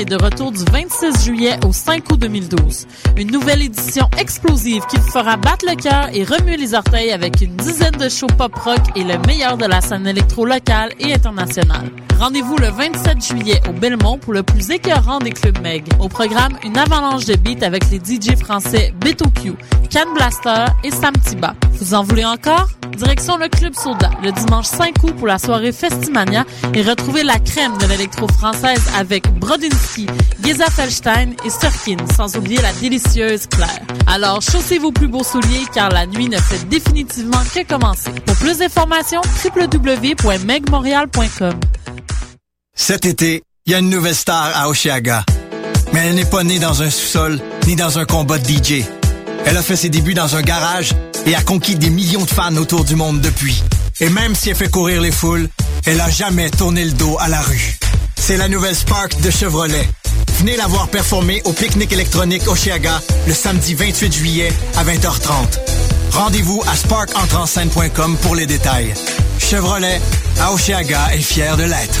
est de retour du 26 juillet au 5 août 2012. Une nouvelle édition explosive qui vous fera battre le cœur et remuer les orteils avec une dizaine de shows pop-rock et le meilleur de la scène électro locale et internationale. Rendez-vous le 27 juillet au Belmont pour le plus écœurant des clubs Meg. Au programme, une avalanche de beats avec les DJ français Beto Q, Can Blaster et Sam Tiba. Vous en voulez encore? Direction le Club Soda le dimanche 5 août pour la soirée Festimania et retrouvez la crème de l'électro française avec Brodinski, Geza Felstein et Sturkin, sans oublier la délicieuse Alors chaussez vos plus beaux souliers car la nuit ne fait définitivement que commencer. Pour plus d'informations, www.megmontreal.com. Cet été, il y a une nouvelle star à Oshiaga. Mais elle n'est pas née dans un sous-sol ni dans un combat de DJ. Elle a fait ses débuts dans un garage et a conquis des millions de fans autour du monde depuis. Et même si elle fait courir les foules, elle a jamais tourné le dos à la rue. C'est la nouvelle Spark de Chevrolet. Venez la voir performer au pique-nique électronique Oshiaga le samedi 28 juillet à 20h30. Rendez-vous à sparkentrenscène.com pour les détails. Chevrolet, à Oshiaga est fier de l'être.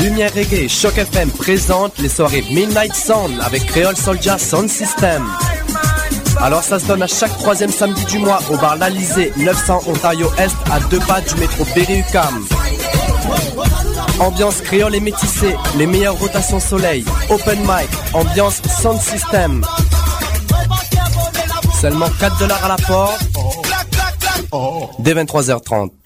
Lumière Reggae et Choc FM présente les soirées Midnight Sound avec Creole Soldier Sound System. Alors ça se donne à chaque troisième samedi du mois au bar L'Alizé, 900 Ontario Est, à deux pas du métro Berry-UQAM. Ambiance créole et métissée, les meilleures rotations soleil, open mic, ambiance sound system. Seulement 4 dollars à la porte. Dès 23h30.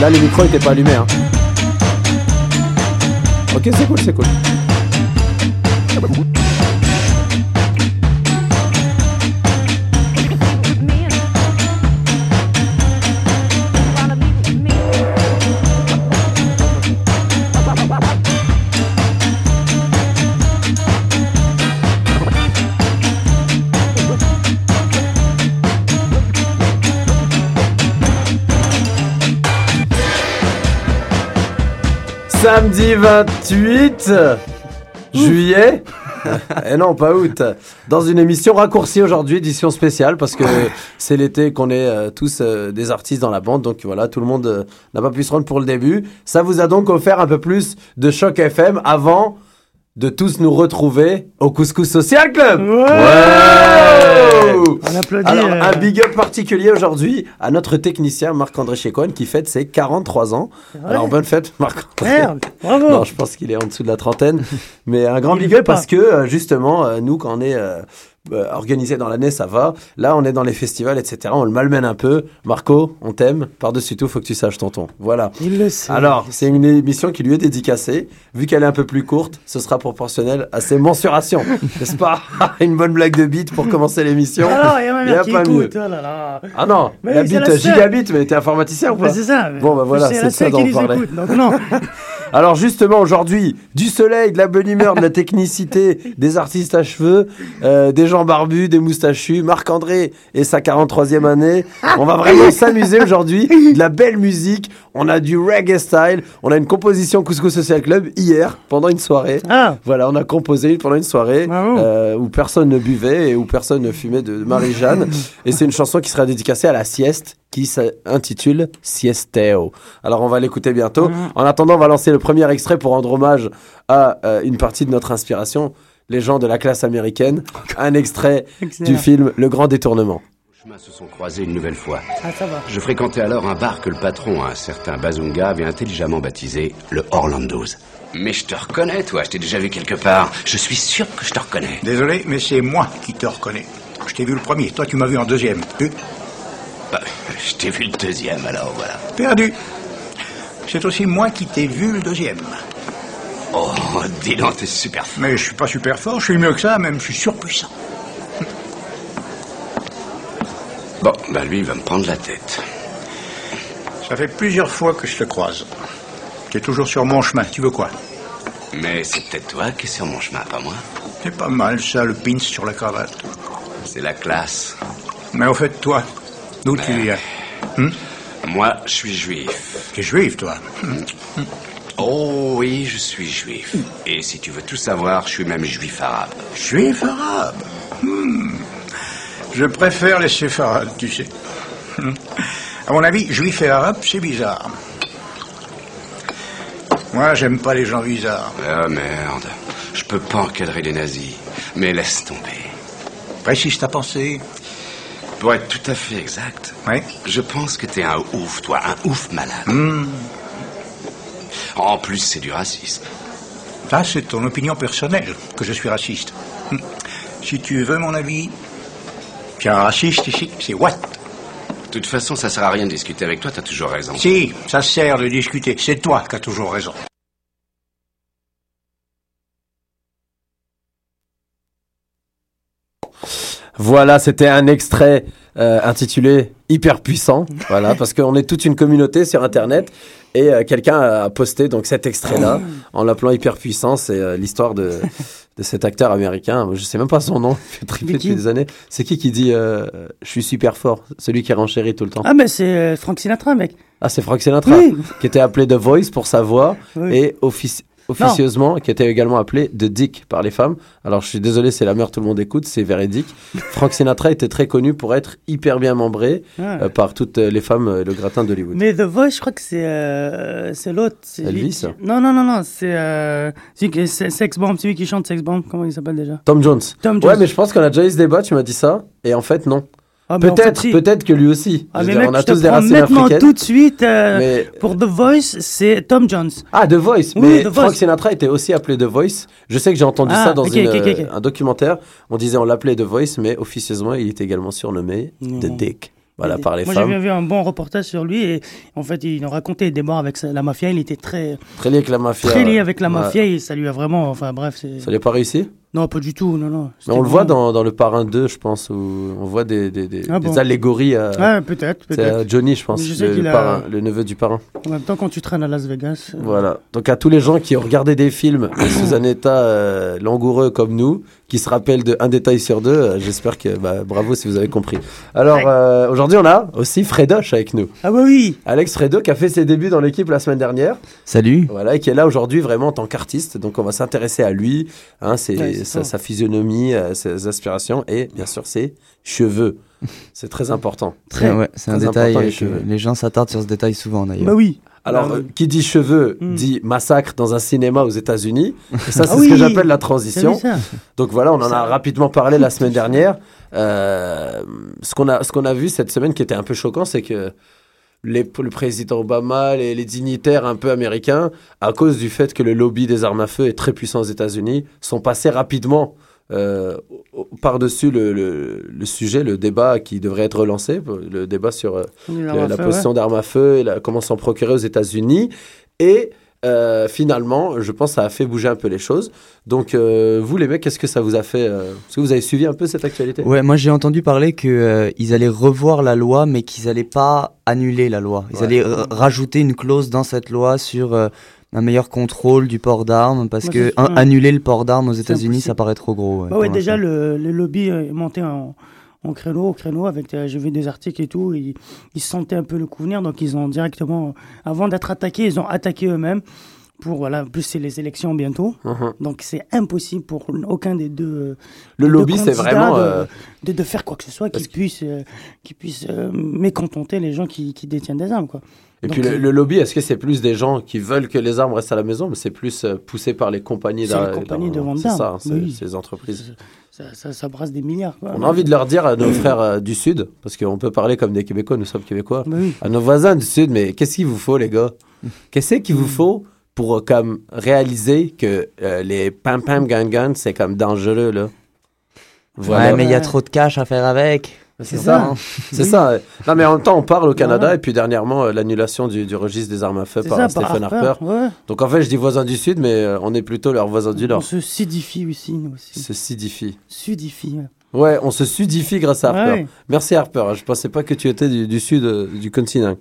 Là, les micros étaient pas allumés. Hein. Ok, c'est cool, c'est cool. Samedi 28 juillet. Et non, pas août. Dans une émission raccourcie aujourd'hui, édition spéciale, parce que c'est l'été qu'on est euh, tous euh, des artistes dans la bande. Donc voilà, tout le monde euh, n'a pas pu se rendre pour le début. Ça vous a donc offert un peu plus de choc FM avant de tous nous retrouver au Couscous Social Club. Ouais On applaudit. Alors, euh, un big up particulier aujourd'hui à notre technicien Marc-André Chécoine qui fête ses 43 ans. Alors, bonne fête, Marc-André. Merde, bravo. Non, je pense qu'il est en dessous de la trentaine. Mais un grand Il big up parce que, euh, justement, euh, nous, quand on est euh, organisé dans l'année, ça va. Là, on est dans les festivals, etc. On le malmène un peu. Marco, on t'aime. Par-dessus tout, faut que tu saches, tonton. Voilà. Il le sait. Alors, c'est une émission qui lui est dédicacée. Vu qu'elle est un peu plus courte, ce sera proportionnel à ses mensurations. N'est-ce pas? Une bonne blague de beat pour commencer l'émission. Alors, il y a ma mère qui pas mieux. écoute. Oh là là. Ah non, Mais la bite la gigabit, mais t'es informaticien ou Bah, pas? c'est ça. Bon, bah voilà, c'est ça dont on parlait. écoute. Donc non. Alors justement, aujourd'hui, du soleil, de la bonne humeur, de la technicité, des artistes à cheveux, euh, des gens barbus, des moustachus, Marc-André et sa 43e année. On va vraiment s'amuser aujourd'hui. De la belle musique, on a du reggae style, on a une composition Couscous Social Club hier, pendant une soirée. Ah. Voilà, on a composé pendant une soirée euh, où personne ne buvait et où personne ne fumait de Marie-Jeanne. et c'est une chanson qui sera dédicacée à la sieste qui s'intitule Siesteo. Alors on va l'écouter bientôt. Mm. En attendant, on va lancer le premier extrait pour rendre hommage à euh, une partie de notre inspiration, les gens de la classe américaine. Un extrait Excellent. du film Le Grand Détournement. Nos chemins se sont croisés une nouvelle fois. Ah, ça va. Je fréquentais alors un bar que le patron, un certain Bazunga, avait intelligemment baptisé le Orlando's. Mais je te reconnais, toi, je t'ai déjà vu quelque part. Je suis sûr que je te reconnais. Désolé, mais c'est moi qui te reconnais. Je t'ai vu le premier, toi tu m'as vu en deuxième. Bah, je t'ai vu le deuxième, alors voilà. Perdu. C'est aussi moi qui t'ai vu le deuxième. Oh, dis donc, t'es super fort. Mais je suis pas super fort, je suis mieux que ça, même je suis surpuissant. Bon, bah lui, il va me prendre la tête. Ça fait plusieurs fois que je te croise. T'es toujours sur mon chemin, tu veux quoi? Mais c'est peut-être toi qui es sur mon chemin, pas moi. C'est pas mal ça, le pins sur la cravate. C'est la classe. Mais au fait, toi, d'où tu viens? Moi, je suis juif. T'es juif, toi? Oh oui, je suis juif. Et si tu veux tout savoir, je suis même juif arabe. Juif arabe? Hmm. Je préfère les séfarades, tu sais. Hmm. À mon avis, juif et arabe, c'est bizarre. Moi, j'aime pas les gens bizarres. Ah merde, je peux pas encadrer les nazis. Mais laisse tomber. Précise ta pensée. Pour être tout à fait exact, Oui. je pense que t'es un ouf, toi, un ouf malade. Hmm. En plus, c'est du racisme. Ça, c'est ton opinion personnelle, que je suis raciste. Hmm. Si tu veux mon avis, a un raciste ici, c'est Watt. De toute façon, ça sert à rien de discuter avec toi, t'as toujours raison. Si, ça sert de discuter. C'est toi qui as toujours raison. Voilà, c'était un extrait euh, intitulé Hyper puissant. Voilà, parce qu'on est toute une communauté sur Internet et euh, quelqu'un a posté donc cet extrait-là en l'appelant Hyper puissant. C'est euh, l'histoire de, de cet acteur américain. Je sais même pas son nom. Il fait triper Mais qui depuis des années. C'est qui qui dit Je suis super fort Celui qui renchérit tout le temps. Ah, mais c'est Frank Sinatra, mec. Ah, c'est Frank Sinatra Oui. qui était appelé The Voice pour sa voix Oui. et offici- officieusement qui était également appelé The Dick par les femmes. Alors je suis désolé, c'est la mère tout le monde écoute, c'est véridique. Frank Sinatra était très connu pour être hyper bien membré Ah. euh, par toutes euh, les femmes euh, le gratin d'Hollywood. Mais The Voice, je crois que c'est euh, c'est l'autre. lui Elvis qui- Non, non, non, non, c'est Sex Bomb, celui qui chante Sex Bomb. Comment il s'appelle déjà? Tom Jones. Tom Ouais, Jones. mais je pense qu'on a déjà eu ce débat, tu m'as dit ça, et en fait non. Ah, mais en fait, Peut-être, peut-être que lui aussi. Ah, Je veux mais dire, mec, on a je te tous des racines maintenant africaines. tout de suite. euh, Mais Pour The Voice, c'est Tom Jones. Ah, The Voice. Oui, mais The Frank Voice. Sinatra était aussi appelé The Voice. Je sais que j'ai entendu Ah, ça dans une, euh, un documentaire. On disait on l'appelait The Voice, mais officieusement, il était également surnommé. The Dick. Voilà, par les Moi, j'ai vu un bon reportage sur lui et en fait, il nous racontait des morts avec la mafia. Il était très, Très lié avec la mafia. très lié avec la Ouais. mafia et ça lui a vraiment. Enfin, bref. Ça lui a pas réussi? Non, pas du tout, non, non. Mais on le voit dans, dans le Parrain 2, je pense, où on voit des, des, des, Ah des allégories à, peut-être, c'est peut-être. Johnny, je pense, Je sais le, qu'il le a- parrain, le neveu du parrain. En même temps, quand tu traînes à Las Vegas. euh, Voilà. Donc à tous les gens qui ont regardé des films sous un état euh, langoureux comme nous, qui se rappellent de un détail sur deux, euh, j'espère que bah, bravo si vous avez compris. Alors euh, aujourd'hui on a aussi Fredoche avec nous. Ah, bah oui Alex Fredo qui a fait ses débuts dans l'équipe la semaine dernière, Salut. voilà, et qui est là aujourd'hui vraiment en tant qu'artiste. Donc on va s'intéresser à lui, hein, ses- Ouais, c'est sa, physionomie, euh, ses aspirations et bien sûr ses cheveux. C'est très important. C'est ouais, c'est un très détail les que cheveux. les gens s'attardent sur ce détail souvent d'ailleurs. Bah oui Alors, Bah euh, qui dit cheveux Hmm. dit massacre dans un cinéma aux États-Unis. Et ça, c'est Ah ce que j'appelle la transition. Donc voilà, on en a rapidement parlé la semaine dernière. Euh, ce qu'on a, ce qu'on a vu cette semaine qui était un peu choquant, c'est que les, le président Obama, les, les dignitaires un peu américains, à cause du fait que le lobby des armes à feu est très puissant aux États-Unis, sont passés rapidement euh, par-dessus le, le, le sujet, le débat qui devrait être relancé, le débat sur euh, va la faire, possession d'armes à feu et la- comment s'en procurer aux États-Unis. Et euh, finalement, je pense que ça a fait bouger un peu les choses. Donc, euh, vous, les mecs, qu'est-ce que ça vous a fait euh, Est-ce que vous avez suivi un peu cette actualité? Ouais, moi j'ai entendu parler que euh, ils allaient revoir la loi, mais qu'ils allaient pas annuler la loi. Ils Ouais. allaient rajouter une clause dans cette loi sur euh, un meilleur contrôle du port d'armes parce Moi, que un- annuler le port d'armes aux États-Unis, ça paraît trop gros. ouais, Bah ouais, déjà, le, le lobby est monté en, en créneau, au créneau, avec, euh, j'ai vu des articles et tout, ils, ils sentaient un peu le coup venir, donc ils ont directement, avant d'être attaqués, ils ont attaqué eux-mêmes. Pour, voilà, en plus c'est les élections bientôt, Mhm. donc c'est impossible pour aucun des deux. Le des lobby, c'est vraiment, de, euh, de, de faire quoi que ce soit qui puisse, euh, qui puisse euh, mécontenter les gens qui, qui détiennent des armes, quoi. Et Donc, puis le, euh, le lobby, est-ce que c'est plus des gens qui veulent que les armes restent à la maison, mais c'est plus poussé par les compagnies C'est d'ar- les compagnies de vente C'est ça, d'armes, c'est oui. ces entreprises. ça, ça, ça brasse des milliards. quoi. On a envie de leur dire à nos frères euh, du Sud, parce qu'on peut parler comme des Québécois, nous sommes Québécois, oui. à nos voisins du Sud, mais qu'est-ce qu'il vous faut, les gars? Qu'est-ce qu'il vous faut pour comme réaliser que euh, les pam pam gang gang, c'est comme dangereux, là Ouais, mais il y a trop de cash à faire avec. C'est ça, c'est ça. Non, mais en même temps, on parle au Canada, et puis dernièrement, euh, l'annulation du, du registre des armes à feu par ça, Stephen par Harper. Harper, ouais. Donc en fait, je dis voisins du Sud, mais euh, on est plutôt leurs voisins du On Nord. se sidifie aussi, nous aussi. Se sidifie. Sudifie. ouais. Ouais, on se sudifie grâce à Harper. Ouais. Merci Harper. Je pensais pas que tu étais du, du sud euh, du continent.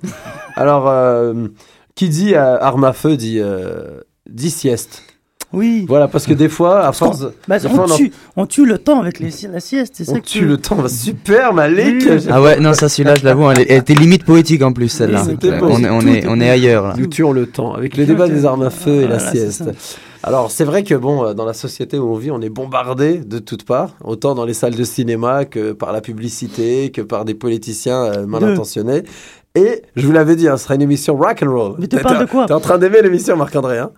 Alors, euh, qui dit euh, arme à feu dit, euh, dit sieste. Oui. Voilà, parce que des fois, à force. Bah, on, fois, on en- tue, on tue le temps avec les, la sieste, c'est ça on que tue le temps. Bah, Super, Malik. Ah ouais, non, ça, celui-là, je l'avoue, elle, elle était limite poétique en plus, celle-là. On, est- on est, on est ailleurs, là. Nous tuons le temps avec le débat des armes à feu et la Voilà, sieste. Alors, c'est vrai que bon, euh, dans la société où on vit, on est bombardé de toutes parts, autant dans les salles de cinéma que par la publicité, que par des politiciens euh, mal intentionnés. Et je vous l'avais dit, hein, ce sera une émission rock and roll. Mais tu parles de quoi T'es en train d'aimer l'émission, Marc-André, hein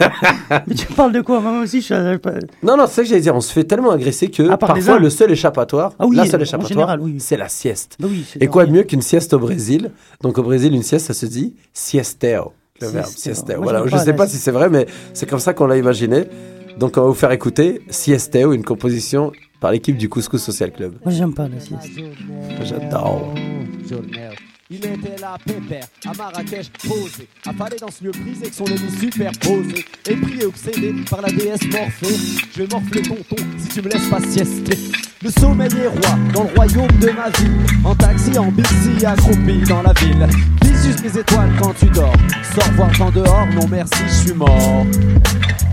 Mais tu parles de quoi? Moi aussi, je suis. pas- Non, non, c'est ça que j'allais dire. On se fait tellement agresser que parfois le seul échappatoire, Ah oui, la seule en échappatoire, oui. c'est la sieste. Bah oui, Et quoi de mieux qu'une sieste au Brésil? Donc au Brésil, une sieste, ça se dit siesteo. Le verbe Siesteo. Voilà, je pas sais pas si c'est vrai, mais c'est comme ça qu'on l'a imaginé. Donc on va vous faire écouter Siesteo, une composition par l'équipe du Couscous Social Club. Moi, j'aime pas la sieste. J'adore. Il était là, pépère, à Marrakech, posé, affalé dans ce lieu brisé que son ennemi superposé, et pris et obsédé par la déesse Morphée. Je vais morfler ton ton si tu me laisses pas siester. Le sommeil est roi dans le royaume de ma vie, en taxi, en bici, accroupi dans la ville. Vise juste mes étoiles quand tu dors, sors voir en dehors, non merci, je suis mort.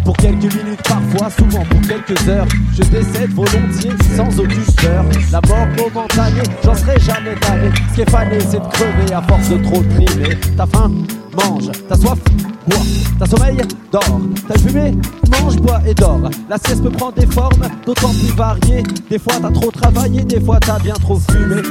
Pour quelques minutes, parfois, souvent pour quelques heures, je décède volontiers, sans aucune peur. La mort momentanée, j'en serai jamais tanné. Ce c'est de crever à force de trop trimer. T'as faim Mange. T'as soif Bois. T'as sommeil Dors. T'as fumé Mange, bois et dors. La sieste peut prendre des formes, d'autant plus variées. Des fois, t'as trop travaillé, des fois, t'as bien trop fumé.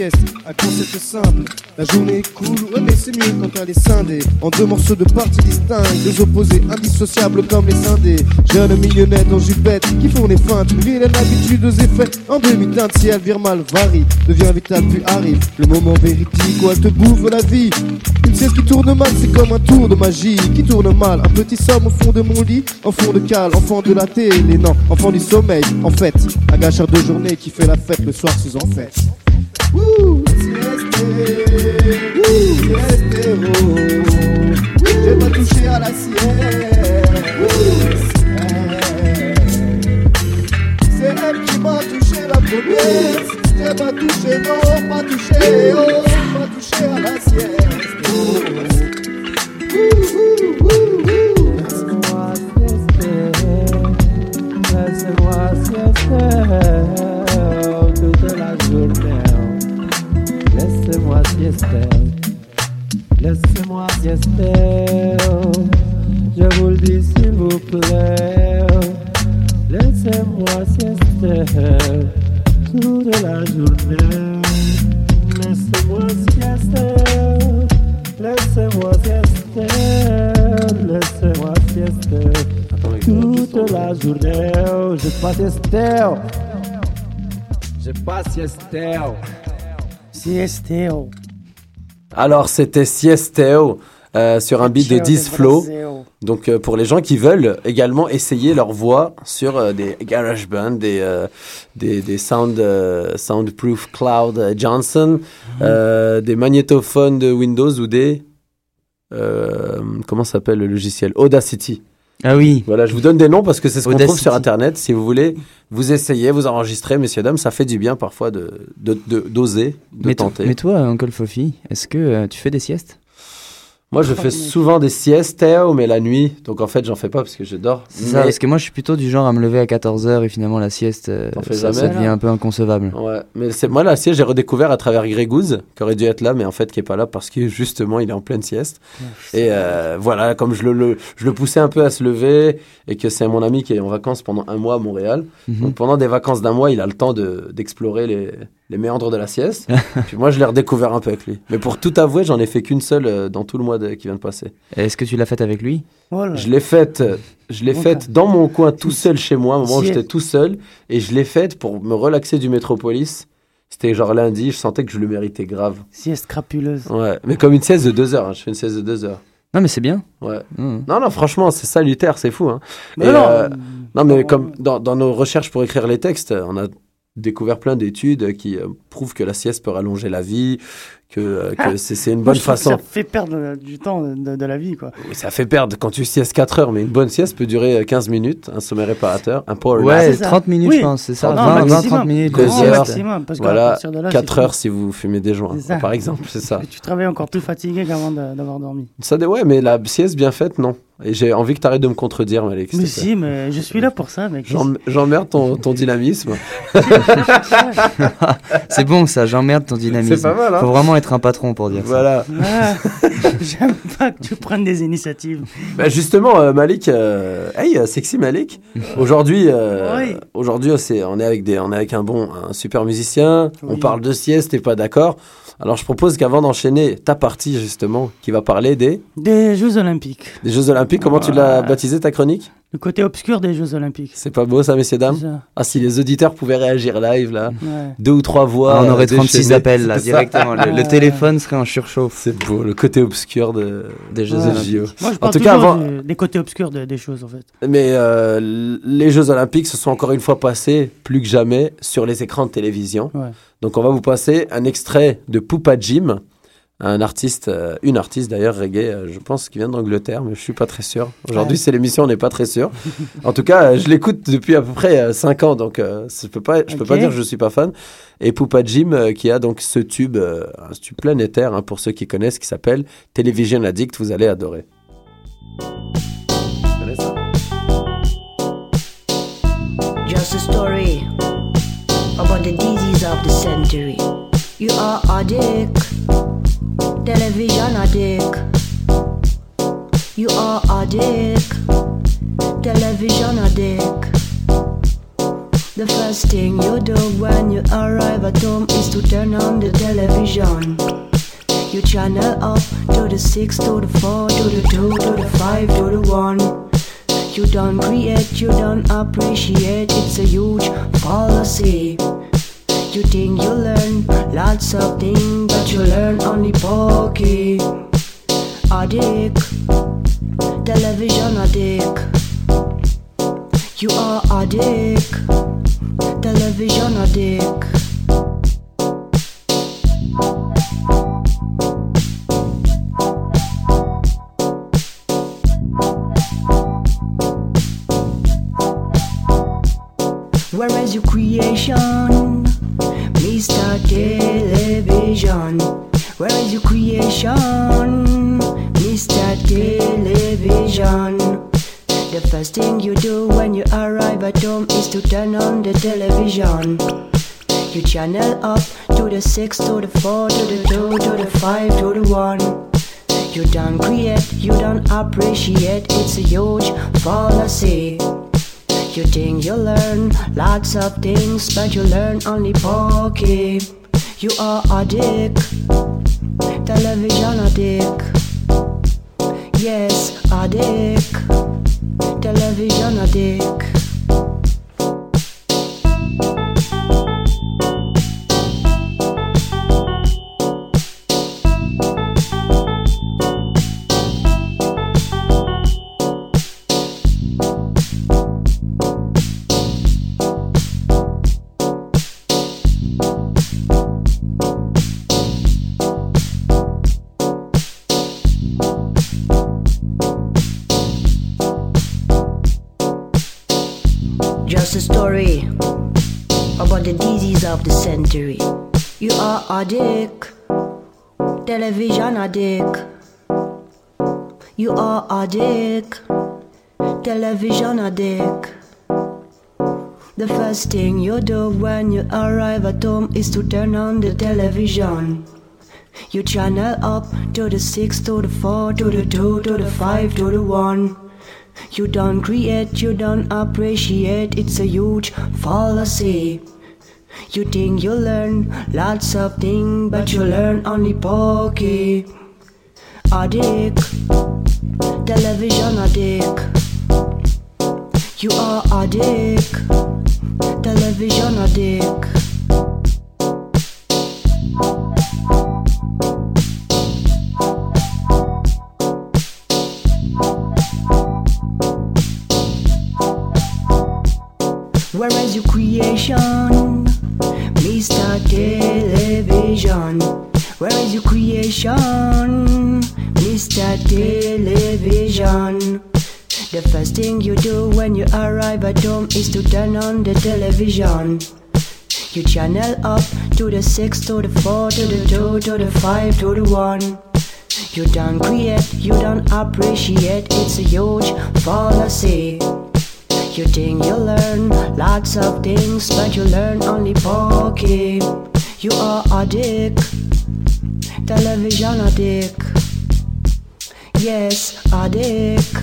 Un concept simple. La journée est cool, ouais, mais c'est mieux quand elle est scindée. En deux morceaux de parties distincts, deux opposés indissociables comme les scindés. Jeune millionnaire dans jupette qui font des feintes. Vilaine habitude aux effets. En demi-teinte, si elle vire mal, varie. Devient vital, puis arrive le moment véridique où elle te bouffe la vie. Une sieste qui tourne mal, c'est comme un tour de magie qui tourne mal. Un petit somme au fond de mon lit, en fond de cale, enfant de la télé, non, enfant du sommeil. En fait, un gâcheur de journée qui fait la fête le soir sous en fête. Wouh, sieste, wouh, sieste, oh. Siesteo. Alors, c'était Siesteo euh, sur un beat de 10 flow. Donc euh, pour les gens qui veulent également essayer leur voix sur euh, des GarageBand, des, euh, des, des sound, euh, Soundproof Cloud Johnson, euh, des magnétophones de Windows ou des... euh, comment s'appelle le logiciel? Audacity. Ah oui. Voilà, je vous donne des noms parce que c'est ce qu'on trouve sur Internet. Si vous voulez, vous essayez, vous enregistrez, messieurs, dames, ça fait du bien parfois de de- de- d'oser, de, to- tenter. mais toi, Uncle Fofi, est-ce que euh, tu fais des siestes? Moi, je fais souvent des siestes, Théo, mais la nuit. Donc en fait, j'en fais pas parce que je dors. C'est ça, Mais- parce que moi je suis plutôt du genre à me lever à 14h et finalement la sieste, euh, ça, ça devient un peu inconcevable. Ouais, mais c'est moi la sieste, j'ai redécouvert à travers Grégouze, qui aurait dû être là, mais en fait qui est pas là parce que justement il est en pleine sieste. Et euh, voilà, comme je le, le- je le poussais un peu à se lever et que c'est mon ami qui est en vacances pendant un mois à Montréal. Mhm. Donc pendant des vacances d'un mois, il a le temps de d'explorer les, les méandres de la sieste. Puis moi, je l'ai redécouvert un peu avec lui. Mais pour tout avouer, j'en ai fait qu'une seule euh, dans tout le mois de- qui vient de passer. Est-ce que tu l'as faite avec lui? Voilà. Je l'ai faite, euh, je l'ai faite dans mon coin tout seul chez moi, au moment où j'étais tout seul, et je l'ai faite pour me relaxer du métropolis. C'était genre lundi, je sentais que je le méritais grave. Sieste crapuleuse. Ouais, mais comme une sieste de deux heures, hein, je fais une sieste de deux heures. Non, mais c'est bien. Ouais. Mhm. Non, non, franchement, c'est salutaire, c'est fou. Hein. Mais Et, non, euh, non, mais comme dans, dans nos recherches pour écrire les textes, on a découvert plein d'études qui euh, prouvent que la sieste peut rallonger la vie, que, euh, que Ah. c'est c'est une bonne que façon. Ça fait perdre euh, du temps de, de- la vie, quoi. Oui, Ça fait perdre quand tu siestes 4 heures, mais une bonne sieste peut durer euh, 15 minutes, un sommeil réparateur, un power Ouais, nap. c'est ça. 30 minutes, Oui. je pense, c'est ça. Non, 20, 20, maximum. 30 minutes. Deux de Grand heures. maximum, parce Voilà, de là, 4 c'est heures si vous fumez des joints, par exemple, c'est ça. Et tu travailles encore plus fatigué qu'avant de- d'avoir dormi. Ça, ouais, mais la sieste bien faite, non. Et j'ai envie que tu arrêtes de me contredire, Malik. s'il Mais si, mais je suis là pour ça, mec. J'en- J'emmerde ton, ton dynamisme. C'est bon ça, j'emmerde ton dynamisme. C'est pas mal, hein Faut vraiment être un patron pour dire ça. Voilà. Ah, J'aime pas que tu prennes des initiatives. Bah, justement, euh, Malik, euh, hey, euh, sexy Malik. Aujourd'hui, euh, Oui. aujourd'hui, c'est- on est avec des, on est avec un bon, un super musicien. On parle de sieste, t'es pas d'accord Alors, je propose qu'avant d'enchaîner ta partie justement, qui va parler des, Des Jeux Olympiques. des Jeux Olympiques. Comment tu l'as baptisé ta chronique Le côté obscur des Jeux Olympiques. C'est pas beau ça, messieurs dames ça. Ah, si les auditeurs pouvaient réagir live là, Ouais. deux ou trois voix. Ah, on aurait euh, 36 déchaînées. appels là, directement. Le, téléphone serait en surchauffe. C'est beau, le côté obscur de, des Jeux Ouais. Olympiques. Moi, je En parle tout cas, avant, du- des côtés obscurs de- des choses, en fait. Mais euh, les Jeux Olympiques se sont encore une fois passés, plus que jamais, sur les écrans de télévision. Ouais. Donc on va vous passer un extrait de Poupa Jim, un artiste, euh, une artiste d'ailleurs reggae, euh, je pense, qui vient d'Angleterre, mais je suis pas très sûr. Aujourd'hui Ouais. c'est l'émission, on n'est pas très sûr. en tout cas, euh, je l'écoute depuis à peu près 5 ans, donc euh, je peux pas, je peux pas dire que je suis pas fan. Et Poupa Jim euh, qui a donc ce tube, euh, un tube planétaire hein, pour ceux qui connaissent, qui s'appelle Television Addict, vous allez adorer. Just a story about the disease of the century. You are addict, television addict. You are addict, television addict. The first thing you do when you arrive at home is to turn on the television. You channel up to the 6, to the 4, to the 2, to the 5, to the 1. You don't create, you don't appreciate, it's a huge fallacy. You think you learn lots of things, but you learn only pokey. Addict, television addict. You are addict, television addict. Is your creation, Mr. Television? Where is your creation, Mr. Television? The first thing you do when you arrive at home is to turn on the television. You channel up to the 6, to the 4, to the 2, to the 5, to the 1. You don't create, you don't appreciate, it's a huge fallacy. You think you learn lots of things, but you learn only pokey. You are a television addict, television addict. The first thing you do when you arrive at home is to turn on the television. You channel up to the 6, to the 4, to the 2, to the 5, to the 1. You don't create, you don't appreciate, it's a huge fallacy. You think you learn lots of things, but you learn only pokey. Addict, television addict. You are addict, television addict. Where is your creation, Mr. Television? Where is your creation, Mr. Television? The first thing you do when you arrive at home is to turn on the television. You channel up to the 6, to the 4, to the 2, to the 5, to the 1. You don't create, you don't appreciate, it's a huge fallacy. You think you learn lots of things, but you learn only pokey. You are a dick, television addict. Yes, addict,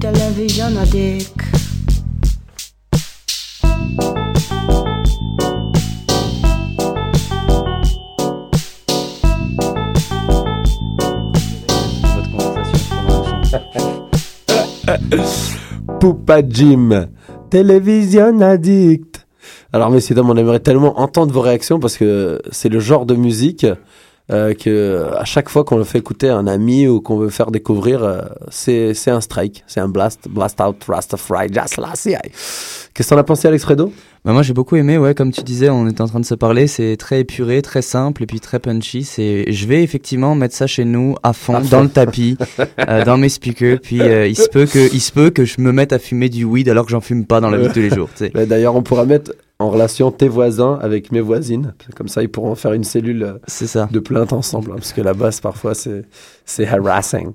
television addict. Poupa Jim, télévision addict. Alors messieurs dames, on aimerait tellement entendre vos réactions parce que c'est le genre de musique euh, que à chaque fois qu'on le fait écouter à un ami ou qu'on veut faire découvrir, euh, c'est un strike, c'est un blast, blast out, Rastafari, just last year. Qu'est-ce que t'en as pensé Alex Fredo? Bah moi j'ai beaucoup aimé, ouais, comme tu disais, on était en train de se parler, c'est très épuré, très simple et puis très punchy. C'est, je vais effectivement mettre ça chez nous à fond, À fond. dans le tapis, euh, dans mes speakers. Puis euh, il se peut que, il se peut que je me mette à fumer du weed alors que j'en fume pas dans la vie de tous les jours. D'ailleurs, on pourra mettre en relation tes voisins avec mes voisines. Comme ça, ils pourront faire une cellule euh, C'est ça. de plainte ensemble. hein, parce que la basse, parfois, c'est c'est harassing.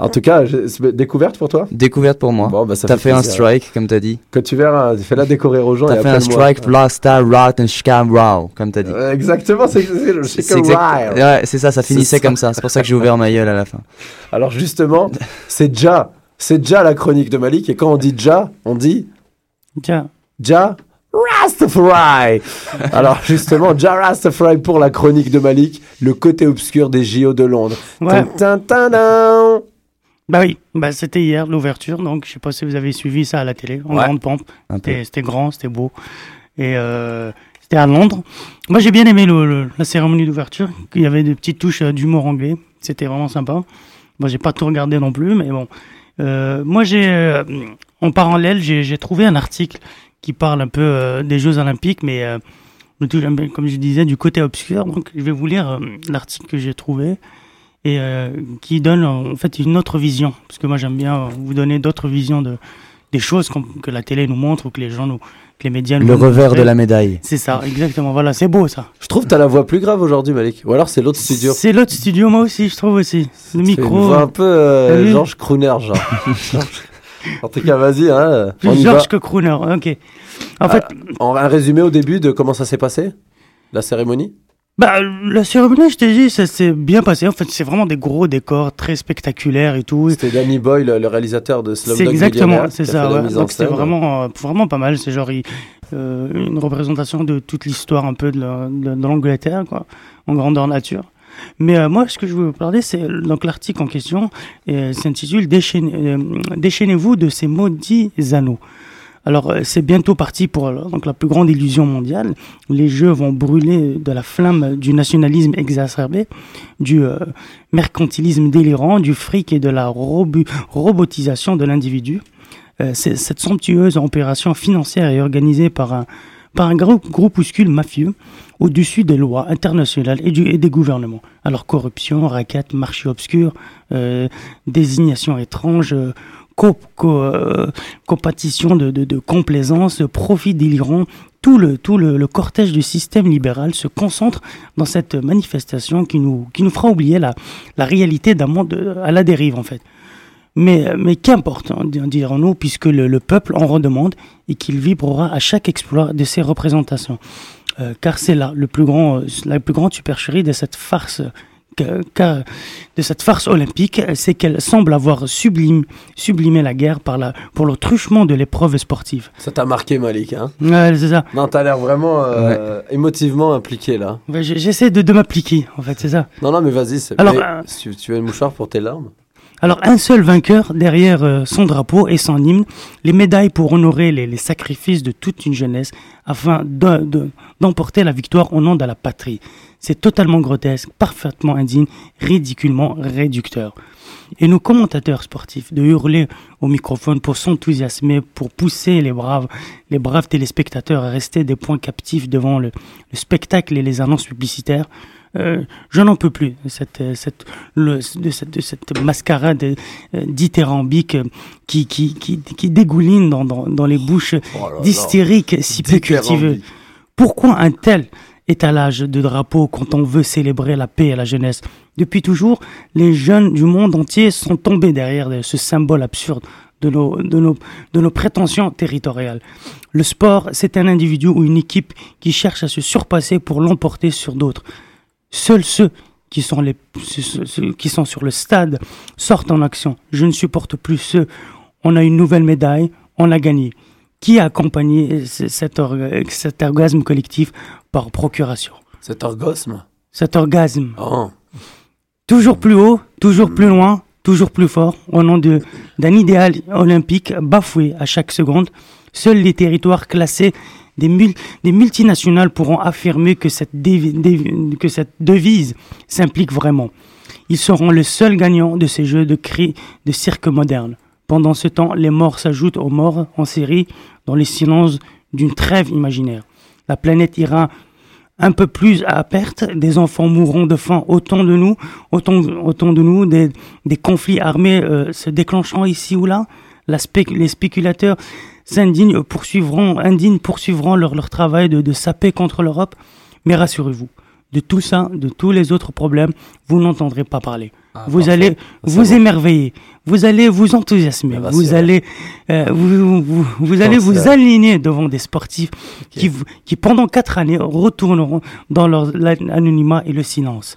En tout cas, je- découverte pour toi? Découverte pour moi. Bon, bah, ça T'as fait fait un strike, comme t'as dit. Quand tu verras, fais-la découvrir aux gens. T'as fait un strike, blast, star, rot, and shkam, raw, comme t'as dit. Euh, exactement, c'est le exact- ouais, c'est ça, ça C'est finissait ça. comme ça. C'est pour ça que j'ai ouvert ma gueule à la fin. Alors justement, c'est déjà, c'est déjà la chronique de Malik. Et quand on dit déjà, on dit Tiens, Ja Rastafari. Alors justement, Ja Rastafari pour la chronique de Malik, le côté obscur des JO de Londres. Ouais. Bah oui, bah c'était hier l'ouverture, donc je sais pas si vous avez suivi ça à la télé, en Ouais. grande pompe. C'était grand, c'était beau. Et euh, c'était à Londres. Moi j'ai bien aimé le, le- la cérémonie d'ouverture, qu'il y avait des petites touches euh, d'humour anglais. C'était vraiment sympa. Moi j'ai pas tout regardé non plus, mais bon. Euh, moi j'ai, euh, en parallèle, j'ai trouvé un article qui parle un peu euh, des Jeux Olympiques, mais euh, comme je disais, du côté obscur. Donc je vais vous lire euh, l'article que j'ai trouvé et euh, qui donne en fait une autre vision. Parce que moi j'aime bien vous donner d'autres visions de des choses que la télé nous montre ou que les gens nous, que les médias nous Le revers de la médaille. C'est ça, exactement. Voilà, c'est beau ça. Je trouve que t'as la voix plus grave aujourd'hui, Malik. Ou alors c'est l'autre studio. C'est l'autre studio, moi aussi, je trouve aussi. Le C'est une micro. voix un peu euh, Georges Crooner, genre. en tout cas, vas-y, hein, Plus Georges que Crooner, ok. En fait, En un résumé au début de comment ça s'est passé, la cérémonie? bah, la cérémonie, je t'ai dit, ça s'est bien passé. En fait, c'est vraiment des gros décors très spectaculaires et tout. C'était Danny Boyle, le, le réalisateur de C'est Slumdog exactement, Millionaire, c'est qui a ça. ouais. Donc c'était vraiment, euh, vraiment pas mal. C'est genre il- euh, une représentation de toute l'histoire un peu de la- de de l'Angleterre, quoi, en grandeur nature. Mais euh, moi, ce que je veux vous parler, c'est donc l'article en question euh, s'intitule euh, Déchaînez-vous de ces maudits anneaux. Alors, euh, c'est bientôt parti pour euh, donc, la plus grande illusion mondiale. Les Jeux vont brûler de la flamme du nationalisme exacerbé, du euh, mercantilisme délirant, du fric et de la robotisation de l'individu. Euh, cette somptueuse opération financière est organisée par un, par un groupe, groupuscule mafieux au-dessus des lois internationales et, des gouvernements. Alors corruption, raquettes, marché obscur, euh, désignation étrange, euh, euh, compétition de, complaisance, profit délirant. Tout le, tout le, le cortège du système libéral se concentre dans cette manifestation qui nous, qui nous fera oublier la, la réalité d'un monde à la dérive, en fait. Mais, mais qu'importe, hein, dirons-nous, puisque le, le peuple en redemande et qu'il vibrera à chaque exploit de ses représentations. Euh, car c'est là le plus grand, euh, la plus grande supercherie de cette farce, que- que- de cette farce olympique, c'est qu'elle semble avoir sublime, sublimé la guerre par la, pour le truchement de l'épreuve sportive. Ça t'a marqué, Malik, hein? Ouais, c'est ça. Non, t'as l'air vraiment euh, émotivement impliqué, là. Ouais, J'essaie de, de m'appliquer, en fait, c'est ça. Non, non, mais vas-y. c'est- Alors, mais euh, si tu veux une mouchoir pour tes larmes Alors, un seul vainqueur derrière euh, son drapeau et son hymne, les médailles pour honorer les, sacrifices de toute une jeunesse afin de- de- d'emporter la victoire au nom de la patrie. C'est totalement grotesque, parfaitement indigne, ridiculement réducteur. Et nos commentateurs sportifs de hurler au microphone pour s'enthousiasmer, pour pousser les braves, les braves téléspectateurs à rester des points captifs devant le spectacle et les annonces publicitaires. Euh, je n'en peux plus cette, euh, cette, le- de, cette, de cette mascarade euh, dithyrambique qui, qui, qui, qui dégouline dans, dans, dans les bouches Oh d'hystériques si peu. Dithyrambique. Pourquoi un tel étalage de drapeaux quand on veut célébrer la paix et la jeunesse? Depuis toujours, les jeunes du monde entier sont tombés derrière ce symbole absurde de nos, de nos, de nos prétentions territoriales. Le sport, c'est un individu ou une équipe qui cherche à se surpasser pour l'emporter sur d'autres. Seuls ceux qui sont, les, ceux- ceux qui sont sur le stade sortent en action. Je ne supporte plus ceux. On a une nouvelle médaille, on a gagné. Qui a accompagné ce- cet, orga- cet orgasme collectif par procuration? Cet orgasme? Cet orgasme. Oh. Toujours plus haut, toujours plus loin, toujours plus fort, au nom de- d'un idéal olympique bafoué à chaque seconde. Seuls les territoires classés des, mul- des multinationales pourront affirmer que cette, devise s'implique vraiment. Ils seront le seul gagnant de ces jeux de cris de cirque moderne. Pendant ce temps, les morts s'ajoutent aux morts en série dans les silences d'une trêve imaginaire. La planète ira un peu plus à perte, des enfants mourront de faim, autant de nous, autant, de nous, des, conflits armés euh, se déclenchant ici ou là. Les spéculateurs s'indignent, poursuivront, indignes poursuivront leur, leur travail de, de saper contre l'Europe. Mais rassurez-vous, de tout ça, de tous les autres problèmes, vous n'entendrez pas parler. vous parfait. allez vous bon. émerveiller, vous allez vous enthousiasmer, Ah, vous rassuré. allez, euh, vous, vous, vous allez vous aligner devant des sportifs qui, vous- qui, pendant quatre années, retourneront dans leur anonymat et le silence.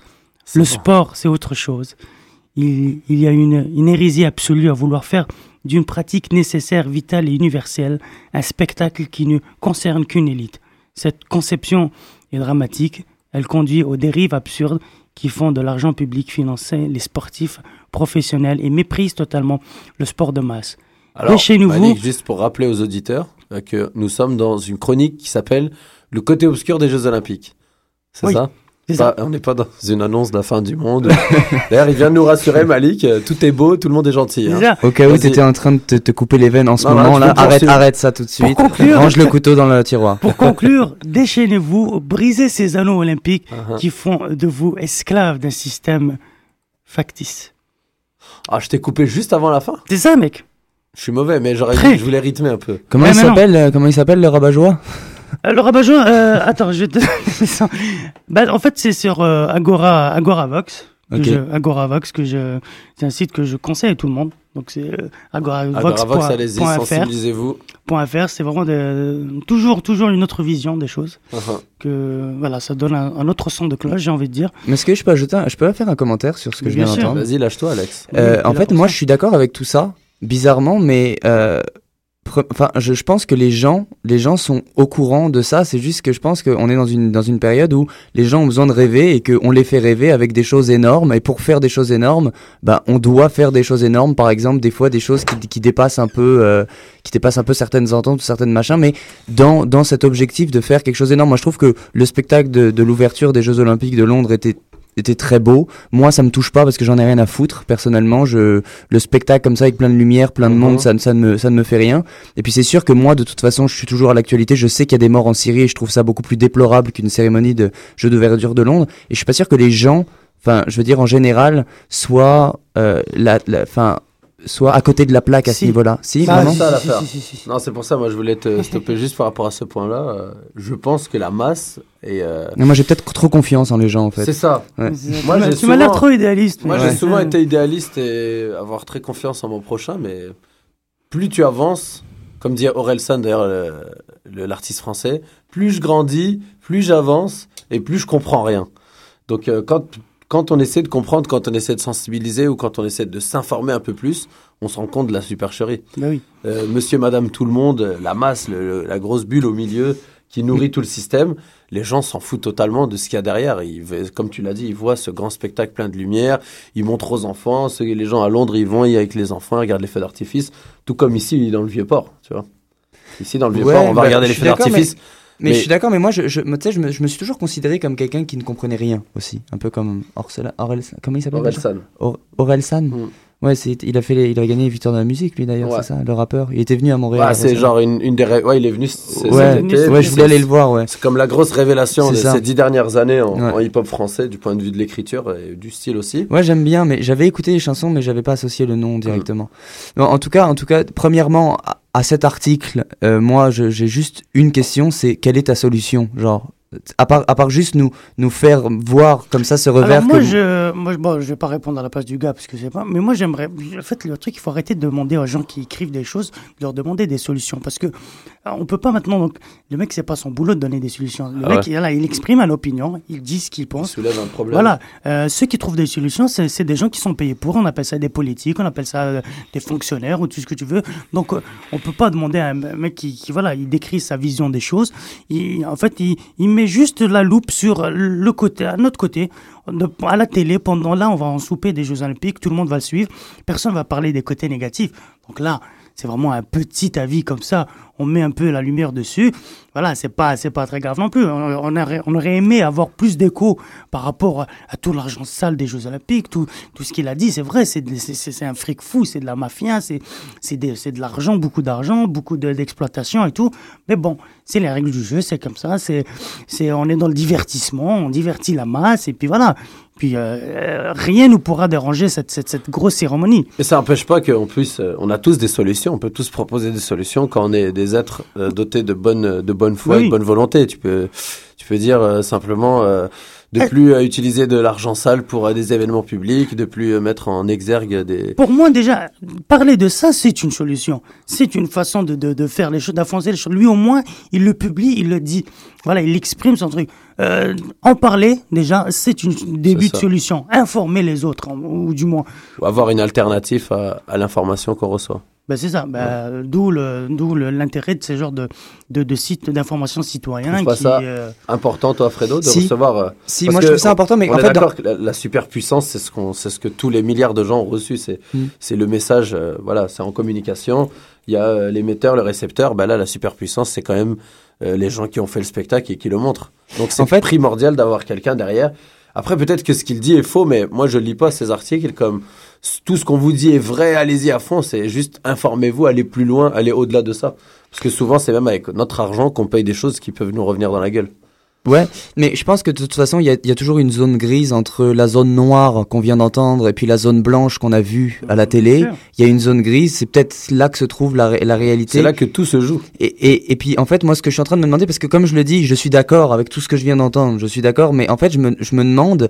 Le sport, c'est autre chose. Il, il y a une, une hérésie absolue à vouloir faire d'une pratique nécessaire, vitale et universelle un spectacle qui ne concerne qu'une élite. Cette conception est dramatique. Elle conduit aux dérives absurdes qui font de l'argent public financer les sportifs professionnels et méprisent totalement le sport de masse. Alors, Déchaînez-vous. Malik, juste pour rappeler aux auditeurs euh, que nous sommes dans une chronique qui s'appelle Le côté obscur des Jeux Olympiques. C'est Oui, ça? Pas- On n'est pas dans une annonce de la fin du monde. D'ailleurs, il vient de nous rassurer, Malik. Tout est beau, tout le monde est gentil. hein. Au cas où Vas-y. t'étais en train de te, te couper les veines en ce Non, moment tu là, arrête, arrête ça tout de suite. conclure- Range le couteau dans le tiroir. Pour conclure, déchaînez-vous, brisez ces anneaux olympiques Uh-huh. qui font de vous esclaves d'un système factice. Ah, je t'ai coupé juste avant la fin. C'est ça, mec. Je suis mauvais, mais j'aurais je voulais rythmer un peu. Comment Ouais, il s'appelle euh, Comment il s'appelle le rabat-joie? Euh, rabat-joie, euh, attends, je vais te. Bah, en fait, c'est sur euh, Agora, Agoravox. que Ok. je- Agoravox, que je, c'est un site que je conseille à tout le monde. Donc c'est euh, agoravox.fr. Agoravox, allez-y, sensibilisez-vous. Point .fr, c'est vraiment de- toujours, toujours une autre vision des choses. Uh-huh. Que voilà, ça donne un, un autre son de cloche, j'ai envie de dire. Mais est-ce que je peux ajouter un- Je peux faire un commentaire sur ce que Mais je bien viens sûr. d'entendre Vas-y, lâche-toi, Alex. Euh, Oui, en fait, moi, ça. je suis d'accord avec tout ça, bizarrement, mais euh, enfin, je, pense que les gens, les gens sont au courant de ça. C'est juste que je pense qu'on est dans une dans une période où les gens ont besoin de rêver et qu'on les fait rêver avec des choses énormes. Et pour faire des choses énormes, bah, on doit faire des choses énormes. Par exemple, des fois, des choses qui, dépassent un peu, euh, qui dépassent un peu certaines ententes, certaines machins. Mais dans dans cet objectif de faire quelque chose d'énorme, moi, je trouve que le spectacle de l'ouverture des Jeux Olympiques de Londres était était très beau. Moi, ça me touche pas parce que j'en ai rien à foutre. Personnellement, je le spectacle comme ça avec plein de lumière, plein de Mhm. monde, ça, ne- ça ne me ça ne me fait rien. Et puis c'est sûr que moi, de toute façon, je suis toujours à l'actualité. Je sais qu'il y a des morts en Syrie et je trouve ça beaucoup plus déplorable qu'une cérémonie de jeux de verdure de Londres. Et je suis pas sûr que les gens, enfin, je veux dire en général, soient euh, la, la, enfin soit à côté de la plaque à ce niveau-là. Si, Bah, vraiment C'est ça si, l'affaire. si, si, si. Non, c'est pour ça, moi, je voulais te stopper juste par rapport à ce point-là. Euh, Je pense que la masse est. euh, Mais Moi, j'ai peut-être trop confiance en les gens, en fait. C'est ça. Ouais. C'est- Moi, tu m'as- l'air trop idéaliste. Moi, j'ai souvent été idéaliste et avoir très confiance en mon prochain, mais plus tu avances, comme dit Orelsan d'ailleurs, le- le- l'artiste français, plus je grandis, plus j'avance et plus je comprends rien. Donc, euh, quand, quand on essaie de comprendre, quand on essaie de sensibiliser ou quand on essaie de s'informer un peu plus, on se rend compte de la supercherie. Bah oui. Euh, monsieur, madame, tout le monde, la masse, le- le- la grosse bulle au milieu qui nourrit tout le système, les gens s'en foutent totalement de ce qu'il y a derrière. Ils, comme tu l'as dit, ils voient ce grand spectacle plein de lumière, ils montrent aux enfants, les gens à Londres, ils vont y avec les enfants, ils regardent les feux d'artifice, tout comme ici dans le Vieux-Port, tu vois. Ici dans le Vieux-Port, Ouais, on va bah, regarder les feux d'artifice. Mais, Mais- je suis d'accord, mais moi, je, je, je, me, je me suis toujours considéré comme quelqu'un qui ne comprenait rien aussi. Un peu comme Orelsan. Comment il s'appelle Orelsan. Or- Orelsan Mm. Ouais, c'est, il, a fait les- il a gagné les victoires de la musique, lui d'ailleurs, Ouais. c'est ça, le rappeur. Il était venu à Montréal. Ouais, c'est genre une, une des... ré- Ouais, il est venu Ouais, ouais, je voulais aller le voir, ouais. C'est comme la grosse révélation de ça. ces dix dernières années en, Ouais. en hip-hop français, du point de vue de l'écriture et du style aussi. Ouais, j'aime bien, mais j'avais écouté les chansons, mais j'avais pas associé le nom directement. Bon, en tout cas, en tout cas, premièrement, à, à cet article, euh, moi, je- j'ai juste une question, c'est quelle est ta solution, genre, à part, à part juste nous, nous faire voir comme ça ce revers. Alors moi, que- je, moi, je- bon, je vais pas répondre à la place du gars parce que c'est pas. Mais moi, j'aimerais. En fait, le truc, il faut arrêter de demander aux gens qui écrivent des choses, de leur demander des solutions, parce que euh, on peut pas maintenant. Donc, le mec, c'est pas son boulot de donner des solutions. Le Ah mec, ouais. il, là, il exprime une opinion, il dit ce qu'il Il pense. soulève un problème. Voilà, Euh, ceux qui trouvent des solutions, c'est c'est des gens qui sont payés pour. On appelle ça des politiques, on appelle ça euh, des fonctionnaires ou tout ce que tu veux. Donc, euh, on peut pas demander à un mec qui, qui, voilà, il décrit sa vision des choses. Il, en fait, il, il met juste la loupe sur le côté, à notre côté, à la télé. Pendant là, on va en souper des Jeux Olympiques, tout le monde va le suivre. Personne va parler des côtés négatifs. Donc là, c'est vraiment un petit avis comme ça. On met un peu la lumière dessus. Voilà, c'est pas, c'est pas très grave non plus. On, aurait, on aurait aimé avoir plus d'écho par rapport à, tout l'argent sale des Jeux Olympiques, tout, tout ce qu'il a dit. C'est vrai, c'est, c'est, un fric fou, c'est de la mafia, c'est, c'est, de l'argent, beaucoup d'argent, beaucoup de- d'exploitation et tout. Mais bon, c'est les règles du jeu, c'est comme ça. C'est, c'est, on est dans le divertissement, on divertit la masse et puis voilà. Puis euh, euh, rien ne pourra déranger cette, cette, cette grosse cérémonie. Et ça n'empêche pas qu'on puisse. euh, On a tous des solutions. On peut tous proposer des solutions quand on est des êtres dotés de bonne, de bonne foi et de bonne volonté. Tu peux, tu peux dire simplement de plus euh, utiliser de l'argent sale pour euh, des événements publics, de plus euh, mettre en exergue des. Pour moi, déjà, parler de ça, c'est une solution. C'est une façon de, de, de faire les choses, d'affoncer les choses. Lui, au moins, il le publie, il le dit. Voilà, il exprime son truc. Euh, en parler, déjà, c'est une début de solution. Informer les autres, ou du moins. ou avoir une alternative à, à l'information qu'on reçoit. Ben, c'est ça. Ben, D'où le- d'où l'intérêt de ce genre de, de, de sites d'information citoyen trouves pas qui. ça euh, important, toi, Fredo, de Si. recevoir. euh, Si, moi, je trouve ça important, mais on en est fait, d'accord que la, la superpuissance, c'est ce qu'on, c'est ce que tous les milliards de gens ont reçu. C'est, Mm. c'est le message. euh, voilà, c'est en communication. Il y a euh, l'émetteur, le récepteur. Ben là, la superpuissance, c'est quand même euh, les gens qui ont fait le spectacle et qui le montrent. Donc c'est En fait- primordial d'avoir quelqu'un derrière. Après, peut-être que ce qu'il dit est faux, mais moi, je lis pas ces articles comme tout ce qu'on vous dit est vrai. Allez-y à fond. C'est juste informez-vous, allez plus loin, allez au-delà de ça. Parce que souvent, c'est même avec notre argent qu'on paye des choses qui peuvent nous revenir dans la gueule. Ouais, mais je pense que de toute façon, il y a, il y a toujours une zone grise entre la zone noire qu'on vient d'entendre et puis la zone blanche qu'on a vue à la télé. Il y a une zone grise, c'est peut-être là que se trouve la, la réalité. C'est là que tout se joue. Et, et, et puis en fait, moi, ce que je suis en train de me demander, parce que comme je le dis, je suis d'accord avec tout ce que je viens d'entendre, je suis d'accord, mais en fait, je me, je me demande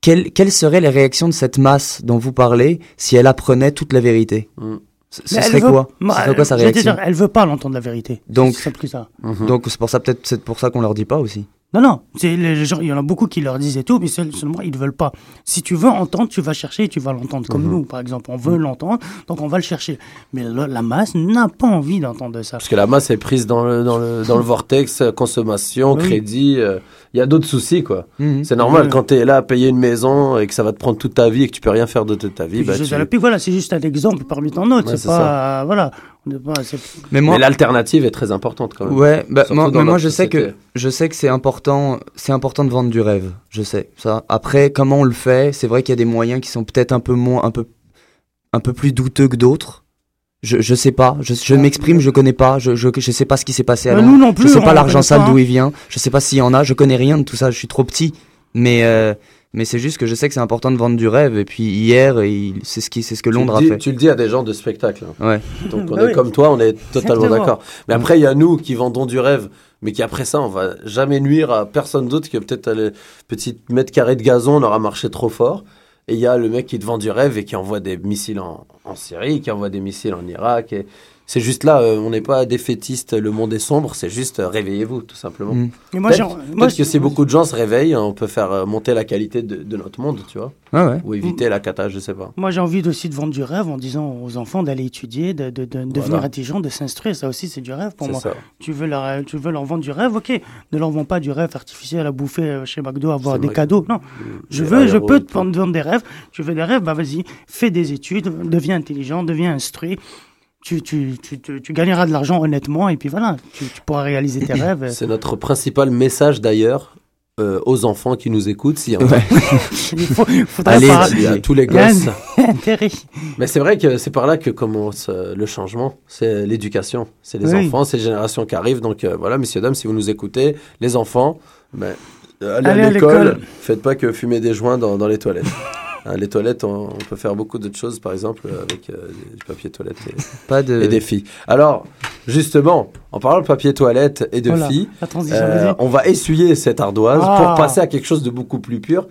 quelles, quelles seraient les réactions de cette masse dont vous parlez si elle apprenait toute la vérité. Mm. Ce ce mais elle serait veut- quoi Moi, Ce serait quoi sa réaction dire, Elle veut pas l'entendre la vérité. Donc- C'est plus ça. Mhm. Donc c'est pour ça peut-être c'est pour ça qu'on leur dit pas aussi. Non, non, c'est les gens, il y en a beaucoup qui leur disent et tout, mais seul- seulement ils ne veulent pas. Si tu veux entendre, tu vas chercher et tu vas l'entendre. Comme Mhm. nous, par exemple, on veut l'entendre, donc on va le chercher. Mais la, la masse n'a pas envie d'entendre ça. Parce que la masse est prise dans le, dans le, dans le vortex, consommation, Oui. crédit. euh, Il y a d'autres soucis, quoi. Mhm. C'est normal, Ouais. quand tu es là à payer une maison et que ça va te prendre toute ta vie et que tu peux rien faire de toute ta vie, Puis bah, tu- Olympiques, voilà, c'est juste un exemple parmi tant d'autres. Ouais, c'est pas, voilà, pas, c'est- Mais moi, Mais l'alternative est très importante, quand même. Ouais, bah, moi, mais moi je sais que je sais que c'est important, c'est important de vendre du rêve. Je sais ça. Après, comment on le fait C'est vrai qu'il y a des moyens qui sont peut-être un peu moins, un peu, un peu plus douteux que d'autres. Je, je sais pas. Je, je m'exprime, je connais pas. Je, je, je sais pas ce qui s'est passé. à Bah, Londres. nous non plus, Je sais pas l'argent sale d'où il vient. Je sais pas s'il y en a. Je connais rien de tout ça. Je suis trop petit. Mais euh, Mais c'est juste que je sais que c'est important de vendre du rêve. Et puis hier, il- c'est ce, qui, c'est ce que Londres a fait. Tu le dis à des gens de spectacle. hein. Ouais. Donc on Bah est oui. comme toi, on est totalement d'accord. Mais après, il y a nous qui vendons du rêve, mais qui après ça, on va jamais nuire à personne d'autre que peut-être à le petit mètre carré de gazon, on aura marché trop fort. Et il y a le mec qui te vend du rêve et qui envoie des missiles en, en Syrie, qui envoie des missiles en Irak. Et c'est juste là, euh, on n'est pas défaitiste, le monde est sombre, c'est juste euh, réveillez-vous, tout simplement. Mm. Mais moi, Peut-être que si beaucoup de gens se réveillent, on peut faire euh, monter la qualité de, de notre monde, tu vois. Ouais. Ou éviter la cata, je sais pas. Moi, j'ai envie aussi de vendre du rêve en disant aux enfants d'aller étudier, de, de, de devenir intelligent, de s'instruire. Ça aussi, c'est du rêve pour moi. ça. Tu veux, leur, tu veux leur vendre du rêve, ok. Ne leur vends pas du rêve artificiel à bouffer chez McDo, avoir des cadeaux. Non. Je Les veux, je peux te vendre vendre des rêves. Tu veux des rêves, bah vas-y, fais des études, deviens intelligent, deviens instruit. Tu, tu, tu, tu, tu gagneras de l'argent honnêtement et puis voilà, tu, tu pourras réaliser tes rêves. C'est notre principal message d'ailleurs euh, aux enfants qui nous écoutent. Si Ouais. Il faut, Allez, à tous les gosses. Mais c'est vrai que c'est par là que commence euh, le changement. C'est l'éducation. C'est les Oui. enfants, c'est les générations qui arrivent. Donc euh, voilà, messieurs, dames, si vous nous écoutez, les enfants, ben, allez, Allez à l'école. l'école. Faites pas que fumer des joints dans, dans les toilettes. Hein, les toilettes, on, on peut faire beaucoup d'autres choses, par exemple, euh, avec euh, du papier toilette et, Pas de. et des filles. Alors, justement, en parlant de papier toilette et de Voilà, filles, euh, on va essuyer cette ardoise Ah. pour passer à quelque chose de beaucoup plus pur.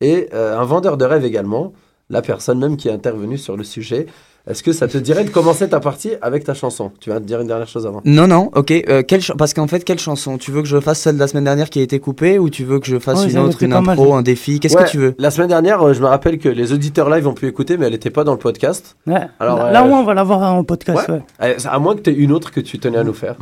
Et euh, un vendeur de rêve également, la personne même qui est intervenue sur le sujet. Est-ce que ça te dirait de commencer ta partie avec ta chanson? Tu vas te dire une dernière chose avant. Non, non, ok. euh, quelle Parce qu'en fait, quelle chanson? Tu veux que je fasse celle de la semaine dernière qui a été coupée ou tu veux que je fasse une autre, une mal, impro, un défi? Qu'est-ce Ouais, que tu veux? La semaine dernière, euh, je me rappelle que les auditeurs live ont pu écouter, mais elle n'était pas dans le podcast. Ouais. Alors, là, euh, là, on va l'avoir en podcast. Ouais. ouais. Euh, À moins que tu aies une autre que tu tenais à nous faire.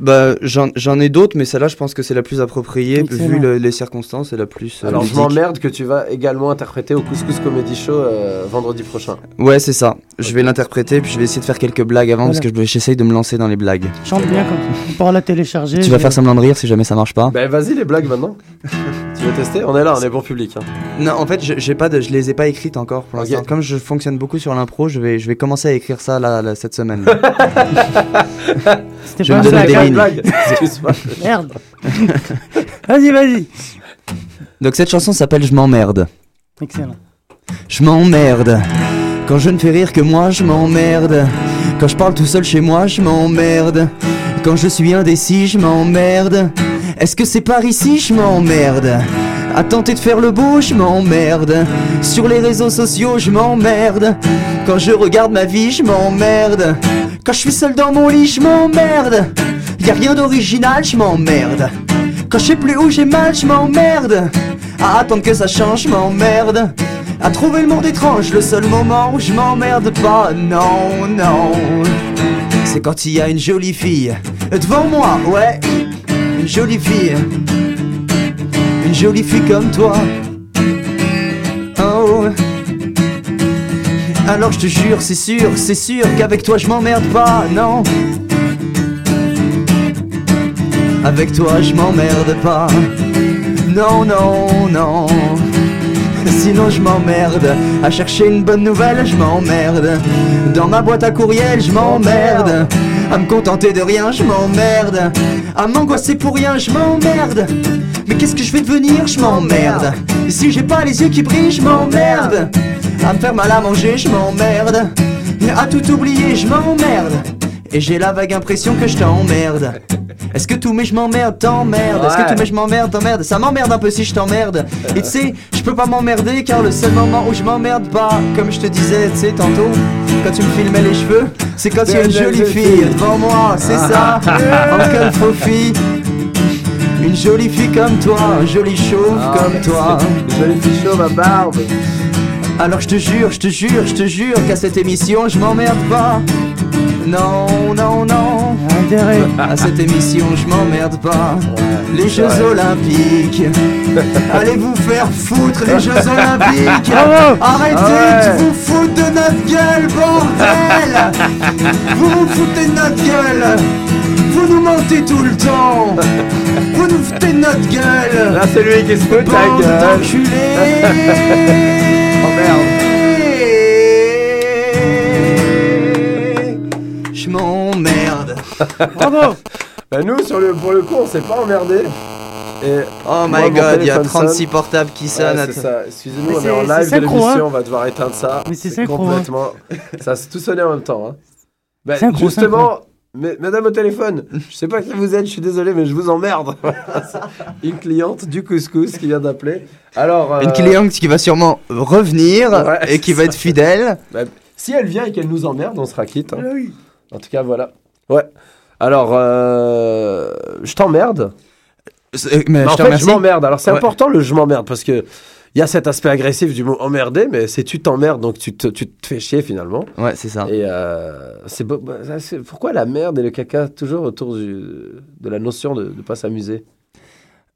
Bah, j'en j'en ai d'autres, mais celle-là, je pense que c'est la plus appropriée Excellent. vu le- les circonstances et la plus. euh, Alors je m'emmerde que tu vas également interpréter au Couscous Comedy Show euh, vendredi prochain. Ouais, c'est ça. Je vais l'interpréter, puis je vais essayer de faire quelques blagues avant parce que j'essaye de me lancer dans les blagues. Chante bien comme ça. On pourra la télécharger. Tu vas faire semblant de rire si jamais ça marche pas. Ben vas-y les blagues maintenant. tu veux tester On est là, on est bon public. hein. Non, en fait, je- j'ai pas de, je les ai pas écrites encore pour l'instant. Comme je fonctionne beaucoup sur l'impro, je vais, je vais commencer à écrire ça là, là, cette semaine. C'était je pas me des. Merde. vas-y, vas-y. Donc cette chanson s'appelle Je m'emmerde. Excellent. Je m'emmerde. Quand je ne fais rire que moi, je m'emmerde. Quand je parle tout seul chez moi, je m'emmerde. Quand je suis indécis, je m'emmerde. Est-ce que c'est par ici, je m'emmerde. À tenter de faire le beau, je m'emmerde. Sur les réseaux sociaux, je m'emmerde. Quand je regarde ma vie, je m'emmerde. Quand je suis seul dans mon lit, je m'emmerde. Y a rien d'original, je m'emmerde. Quand je sais plus où j'ai mal, je m'emmerde. À attendre que ça change, je m'emmerde. À trouver le monde étrange, le seul moment où je m'emmerde pas, non, non. C'est quand il y a une jolie fille devant moi, ouais. Jolie fille. Une jolie fille comme toi. Oh. Alors je te jure, c'est sûr, c'est sûr qu'avec toi je m'emmerde pas, non. Avec toi je m'emmerde pas. Non, non, non. Sinon je m'emmerde. À chercher une bonne nouvelle, je m'emmerde. Dans ma boîte à courriel, je m'emmerde. À me contenter de rien, je m'emmerde. À m'angoisser pour rien, je m'emmerde. Mais qu'est-ce que je vais devenir, je m'emmerde. Si j'ai pas les yeux qui brillent, je m'emmerde. À me faire mal à manger, je m'emmerde. À tout oublier, je m'emmerde. Et j'ai la vague impression que je t'emmerde. Est-ce que tous mes je m'emmerde t'emmerde? Est-ce que tous mes je m'emmerde t'emmerde? Ça m'emmerde un peu si je t'emmerde. Et tu sais, je peux pas m'emmerder car le seul moment où je m'emmerde pas Comme je te disais, tu sais, tantôt Quand tu me filmais les cheveux C'est quand il y a une jolie fille devant moi, c'est ça? Encore faux fille Une jolie fille comme toi, un joli chauve comme toi. Jolie fille chauve à barbe. alors je te jure, je te jure, je te jure qu'à cette émission je m'emmerde pas. Non, non, non. Intérêt. À cette émission je m'emmerde pas. Les Jeux Olympiques. Allez vous faire foutre les Jeux Olympiques. Arrêtez Ah ouais. de vous foutre de notre gueule, bordel. Vous vous foutez de notre gueule. Vous nous mentez tout le temps. Vous nous foutez de notre gueule. Là c'est lui qui se fout de ta gueule. Oh, Bravo. Bah nous sur le, pour le coup on s'est pas emmerdé. Et Oh moi, my god, il y a téléphone 36 sonne. portables qui Ouais, sonnent. ça. Excusez-nous, on est c'est- en live de l'émission, hein. on va devoir éteindre ça. Mais c'est synchro, hein. complètement. Ça a tout sonné en même temps. Hein. Ben, Synchro, justement, mais- madame au téléphone, je sais pas qui vous êtes, je suis désolé, mais je vous emmerde. Une cliente du couscous qui vient d'appeler. Alors, Une euh, cliente qui va sûrement revenir Ouais, et qui va être fidèle. bah, si elle vient et qu'elle nous emmerde, on sera quitte. hein. Ah oui. En tout cas, voilà. Ouais. Alors, euh, je t'emmerde. Mais je en fait, je m'emmerde. Alors, c'est Ouais. important le je m'emmerde parce que il y a cet aspect agressif du mot emmerder, mais c'est tu t'emmerdes, donc tu te, tu te fais chier finalement. Ouais, c'est ça. Et euh, c'est bah, c'est- pourquoi la merde et le caca toujours autour du- de la notion de ne pas s'amuser?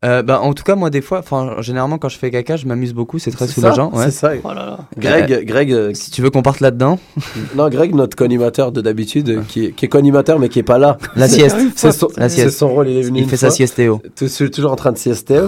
Euh, bah, en tout cas, moi, des fois, enfin, généralement, quand je fais caca, je m'amuse beaucoup. C'est très soulageant. ouais. C'est ça. Oh là là. Greg, Greg, euh, Si tu veux qu'on parte là-dedans, non, Greg, notre co-animateur de d'habitude, euh, qui, est- qui est co-animateur mais qui est pas là. la sieste. C'est son, rôle, il est venu. Il une fait fois. sa siestéo. Tout- c'est toujours en train de siester.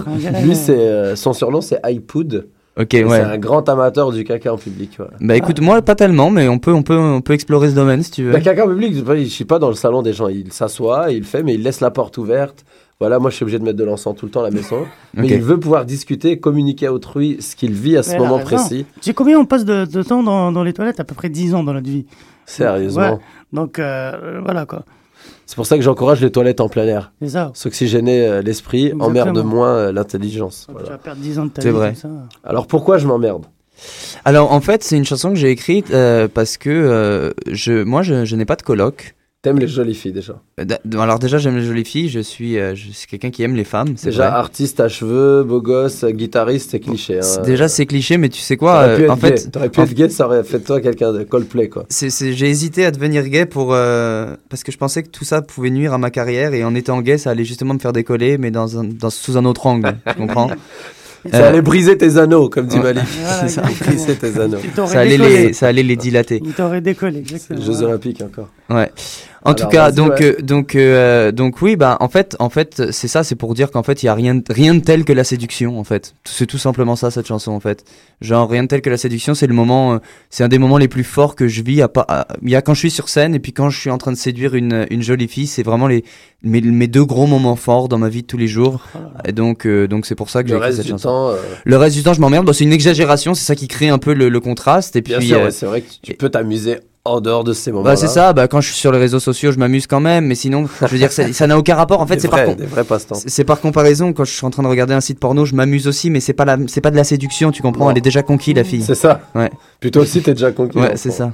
Lui, c'est euh, son surnom, c'est iPood. Ok, ouais. C'est un grand amateur du caca en public. voilà. Bah écoute, moi pas tellement, mais on peut, on peut, on peut explorer ce domaine si tu veux. Le caca en public, je ne suis pas dans le salon des gens. Il s'assoit, il fait, mais il laisse la porte ouverte. Voilà, moi je suis obligé de mettre de l'encens tout le temps à la maison. Mais il veut pouvoir discuter, communiquer à autrui ce qu'il vit à ce Mais moment précis. Tu sais combien on passe de, de temps dans, dans les toilettes? À peu près 10 ans dans notre vie. Sérieusement. Ouais. Donc euh, voilà quoi. C'est pour ça que j'encourage les toilettes en plein air. C'est ça. S'oxygéner euh, l'esprit emmerde moins euh, l'intelligence. Tu vas perdre 10 ans de ta C'est vie vrai. comme ça. Alors pourquoi je m'emmerde? Alors en fait, c'est une chanson que j'ai écrite euh, parce que euh, je, moi, je, je n'ai pas de coloc. T'aimes les jolies filles déjà Euh, Alors déjà, j'aime les jolies filles. Je suis, euh, je suis quelqu'un qui aime les femmes. C'est Déjà vrai. artiste à cheveux, beau gosse, guitariste, c'est cliché. C'est- Hein. Déjà, c'est cliché, mais tu sais quoi T'aurais pu euh, être En gay. fait, T'aurais pu en- être gay, ça aurait fait de toi quelqu'un de Coldplay quoi. c'est- c'est- j'ai hésité à devenir gay pour euh, parce que je pensais que tout ça pouvait nuire à ma carrière et en étant gay, ça allait justement me faire décoller, mais dans un, dans, sous un autre angle. tu comprends Ça Euh, allait briser tes anneaux, comme dit ouais. Malik. Voilà, ça. briser tes anneaux. Il t'aurait ça allait décollé. les, ça allait les dilater. Il t'aurait décollé, exactement. Jeux Olympiques encore. Ouais. En Alors, tout cas, donc, ouais. euh, donc, euh, donc oui, bah, en fait, en fait, c'est ça, c'est pour dire qu'en fait, il y a rien, de- rien de tel que la séduction, en fait. C'est tout simplement ça, cette chanson, en fait. Genre, rien de tel que la séduction, c'est le moment, euh, c'est un des moments les plus forts que je vis. À pas, à- il y a quand je suis sur scène et puis quand je suis en train de séduire une, une jolie fille, c'est vraiment les, mes, mes deux gros moments forts dans ma vie de tous les jours. Et donc, euh, donc c'est pour ça que j'ai Le écrit reste cette du chanson. temps, euh, Le reste du temps, je m'emmerde. Bon, c'est une exagération, c'est ça qui crée un peu le, le contraste. Et puis, euh, ouais, c'est vrai que tu peux t'amuser en dehors de ces moments. bah c'est ça, bah quand je suis sur les réseaux sociaux, je m'amuse quand même, mais sinon, je veux dire, ça n'a aucun rapport. En fait, c'est par, c'est- par comparaison. Quand je suis en train de regarder un site porno, je m'amuse aussi, mais c'est pas la, c'est pas de la séduction, tu comprends Non. Elle est déjà conquise la fille. C'est ça. Ouais. Toi aussi, t'es déjà conquis. Ouais, c'est ça.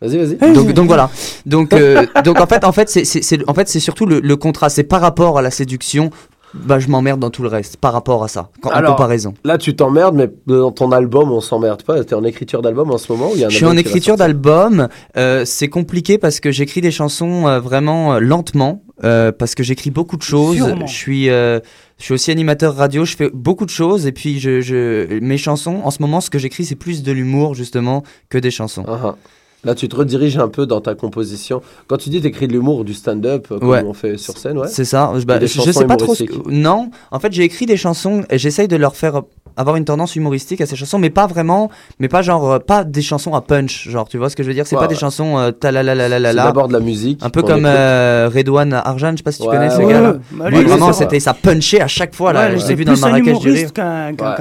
Vas-y, vas-y. Donc, donc voilà. Donc, euh, donc en fait, en fait, c'est, en fait, c'est surtout le, le contraste. C'est par rapport à la séduction. Bah, je m'emmerde dans tout le reste, par rapport à ça, en Alors, comparaison. Là, tu t'emmerdes, mais dans ton album, on s'emmerde pas. T'es en écriture d'album en ce moment ou il y a un Je suis en écriture d'album. Euh, c'est compliqué parce que j'écris des chansons euh, vraiment euh, lentement, euh, parce que j'écris beaucoup de choses. Sûrement. Je suis, euh, je suis aussi animateur radio. Je fais beaucoup de choses et puis je, je, mes chansons. En ce moment, ce que j'écris, c'est plus de l'humour justement que des chansons. Ah, ah. Là, tu te rediriges un peu dans ta composition. Quand tu dis t'écris de l'humour ou du stand-up, euh, comme Ouais. on fait sur scène, ouais. C'est ça. Je, bah, je sais pas trop. Ce que- Non, en fait, j'ai écrit des chansons et j'essaye de leur faire avoir une tendance humoristique à ces chansons, mais pas vraiment, mais pas genre euh, pas des chansons à punch, genre tu vois ce que je veux dire? C'est Ouais, pas des chansons euh, ta la la la la la C'est la. d'abord de la musique. Un peu comme euh, Redouane Arjan, je sais pas si tu Ouais, connais ce ouais, gars-là. ouais. Lui, lui, vraiment, c'était ça punchait à chaque fois là. Ouais, je c'est l'ai vu dans le Marrakech du rire.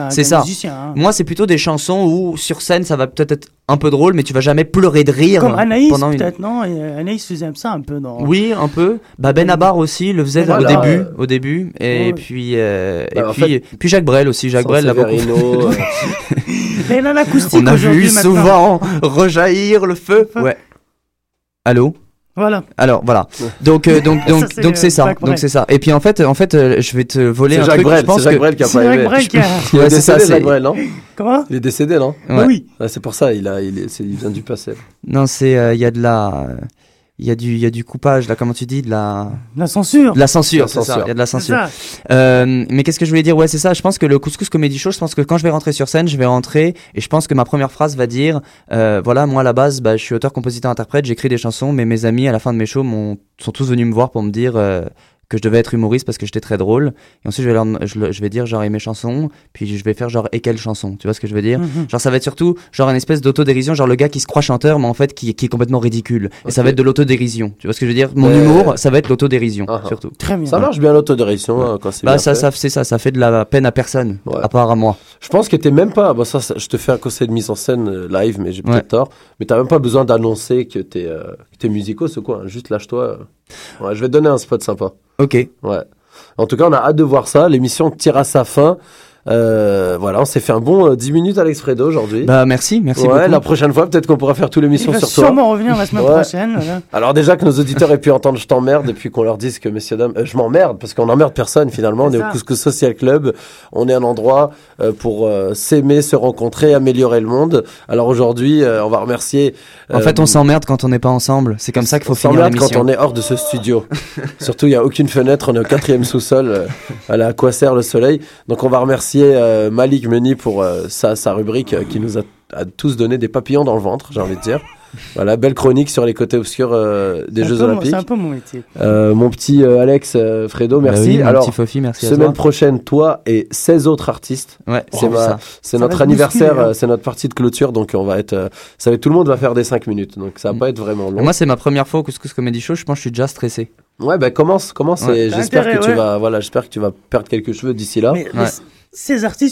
C'est ça. musicien. hein. Moi, c'est plutôt des chansons où sur scène ça va peut-être être un peu drôle, mais tu vas jamais pleurer de rire. Comme Anaïs, pendant une. peut-être, non? Euh, Anaïs faisait ça un peu dans. Oui, un peu. Bah Ben Abar aussi le faisait Voilà, au début, euh, au début, et ouais. puis euh, et Bah, puis puis Jacques Brel aussi. Jacques Brel l'a euh, Mais il a l'acoustique On a vu maintenant. souvent rejaillir le feu. Ouais. Allô? Voilà. Alors voilà. Donc euh, donc donc c'est, donc c'est ça. Donc c'est ça. Et puis en fait en fait euh, je vais te voler C'est un Jacques truc. Brel, je pense c'est Jacques que Brel qui a C'est pas Jacques aimé. Brel qui a. Il est ça, décédé, Jacques Brel, non? Comment? Il est décédé, non? Bah Ouais. oui. Ouais, C'est pour ça, il, a, il, est, il vient du passé. non c'est euh, il y a de la il y a du il y a du coupage là comment tu dis de la La censure. de la censure c'est ça il y a de la censure. Euh, mais qu'est-ce que je voulais dire? Ouais, c'est ça. Je pense que le couscous comédie show, je pense que quand je vais rentrer sur scène, je vais rentrer et je pense que ma première phrase va dire euh, voilà, moi à la base, bah, je suis auteur, compositeur, interprète, j'écris des chansons, mais mes amis à la fin de mes shows sont tous venus me voir pour me dire euh, que je devais être humoriste parce que j'étais très drôle. Et ensuite, je vais, leur, je, vais dire genre et mes chansons, puis je vais faire genre et quelle chanson. Tu vois ce que je veux dire? Mhm. Genre, ça va être surtout genre une espèce d'autodérision, genre le gars qui se croit chanteur, mais en fait qui, qui est complètement ridicule. Et ça va être de l'autodérision. Tu vois ce que je veux dire? Mon Mais- humour, ça va être l'autodérision, Ah, ah. surtout. Très bien. Ça marche bien l'autodérision hein, quand c'est Bah, bien ça, fait. ça, c'est ça, ça fait de la peine à personne, Ouais. à part à moi. Je pense que t'es même pas. Bon, ça, ça, je te fais un conseil de mise en scène euh, live, mais j'ai peut-être Ouais. tort. Mais t'as même pas besoin d'annoncer que t'es euh, t'es musicos ou quoi? Juste lâche-toi. Ouais, je vais te donner un spot sympa. Ok. Ouais. En tout cas, on a hâte de voir ça. L'émission tire à sa fin. Euh, voilà, on s'est fait un bon euh, 10 minutes Alex Fredo aujourd'hui. Bah, merci, merci ouais, beaucoup. la prochaine fois, peut-être qu'on pourra faire toute Il l'émission va sur toi. sûrement revenir la semaine Ouais. prochaine. voilà. Alors déjà que nos auditeurs aient pu entendre je t'emmerde et puis qu'on leur dise que messieurs dames, euh, je m'emmerde parce qu'on n'emmerde personne finalement. On est au Couscous Social Club, on est un endroit euh, pour euh, s'aimer, se rencontrer, améliorer le monde. Alors aujourd'hui, euh, on va remercier. En fait, on s'emmerde quand on n'est pas ensemble. C'est comme ça qu'il faut on finir s'emmerde quand l'émission. on est hors de ce studio. Surtout, il n'y a aucune fenêtre, on est au quatrième sous-sol, euh, à quoi sert le soleil. Donc on va remercier euh, Malik Meni pour euh, sa, sa rubrique euh, qui nous a, a tous donné des papillons dans le ventre, j'ai envie de dire. Voilà, belle chronique sur les côtés obscurs euh, des Jeux Olympiques. C'est un peu mon métier. Euh, mon petit euh, Alex euh, Fredo, Bah merci. oui, mon Alors, petit Fofi, merci à semaine toi. prochaine, toi et 16 autres artistes. Ouais, C'est c'est ma- ça. c'est Ça notre anniversaire, hein. euh, c'est notre partie de clôture, donc on va être, euh, ça va être, tout le monde va faire des 5 minutes, donc ça va Mm. pas être vraiment long. Moi, c'est ma première fois au Couscous Comedy Show. Je pense que je suis déjà stressé. Ouais, bah commence, commence, Ouais. et j'espère que tu ouais. vas, voilà, j'espère que tu vas perdre quelques cheveux d'ici là. Mais Ouais. Ces artistes,